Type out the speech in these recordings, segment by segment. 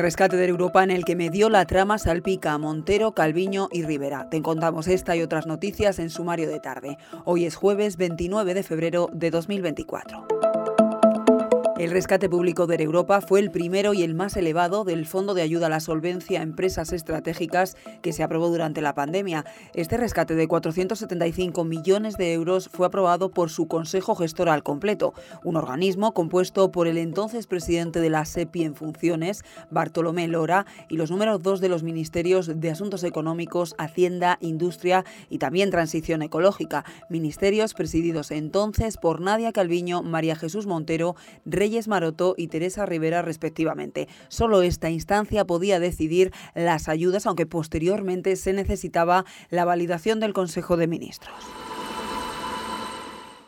rescate de Europa en el que me dio la trama salpica Montero, Calviño y Rivera. Te contamos esta y otras noticias en sumario de tarde. Hoy es jueves 29 de febrero de 2024. El rescate público de Europa fue el primero y el más elevado del Fondo de Ayuda a la Solvencia a Empresas Estratégicas que se aprobó durante la pandemia. Este rescate de 475 millones de euros fue aprobado por su Consejo Gestor al completo, un organismo compuesto por el entonces presidente de la SEPI en funciones, Bartolomé Lora, y los números dos de los ministerios de Asuntos Económicos, Hacienda, Industria y también Transición Ecológica, ministerios presididos entonces por Nadia Calviño, María Jesús Montero, Rey Maroto y Teresa Rivera respectivamente. Solo esta instancia podía decidir las ayudas, aunque posteriormente se necesitaba la validación del Consejo de Ministros.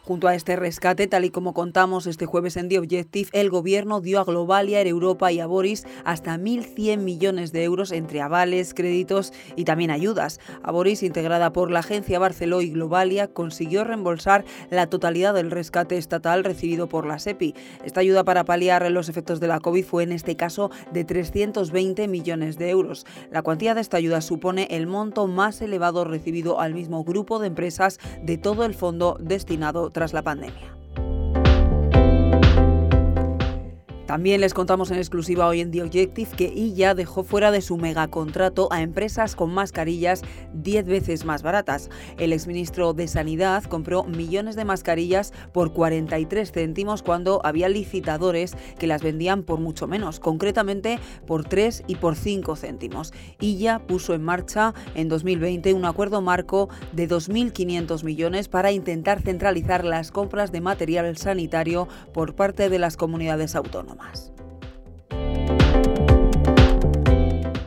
Junto a este rescate, tal y como contamos este jueves en The Objective, el gobierno dio a Globalia, Europa y a Boris hasta 1.100 millones de euros entre avales, créditos y también ayudas. A Boris, integrada por la agencia Barceló y Globalia, consiguió reembolsar la totalidad del rescate estatal recibido por la SEPI. Esta ayuda para paliar los efectos de la COVID fue en este caso de 320 millones de euros. La cuantía de esta ayuda supone el monto más elevado recibido al mismo grupo de empresas de todo el fondo destinado tras la pandemia. También les contamos en exclusiva hoy en The Objective que IA dejó fuera de su megacontrato a empresas con mascarillas 10 veces más baratas. El exministro de Sanidad compró millones de mascarillas por 43 céntimos cuando había licitadores que las vendían por mucho menos, concretamente por 3 y por 5 céntimos. IA puso en marcha en 2020 un acuerdo marco de 2.500 millones para intentar centralizar las compras de material sanitario por parte de las comunidades autónomas. más.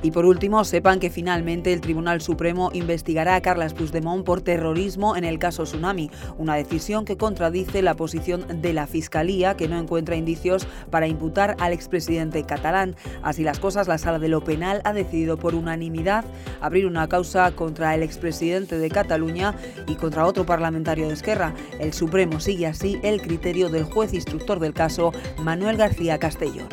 Y por último, sepan que finalmente el Tribunal Supremo investigará a Carles Puigdemont por terrorismo en el caso Tsunami, una decisión que contradice la posición de la Fiscalía, que no encuentra indicios para imputar al expresidente catalán. Así las cosas, la Sala de lo Penal ha decidido por unanimidad abrir una causa contra el expresidente de Cataluña y contra otro parlamentario de Esquerra. El Supremo sigue así el criterio del juez instructor del caso, Manuel García Castellón.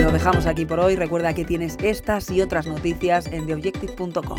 Lo dejamos aquí por hoy. Recuerda que tienes estas y otras noticias en theobjective.com.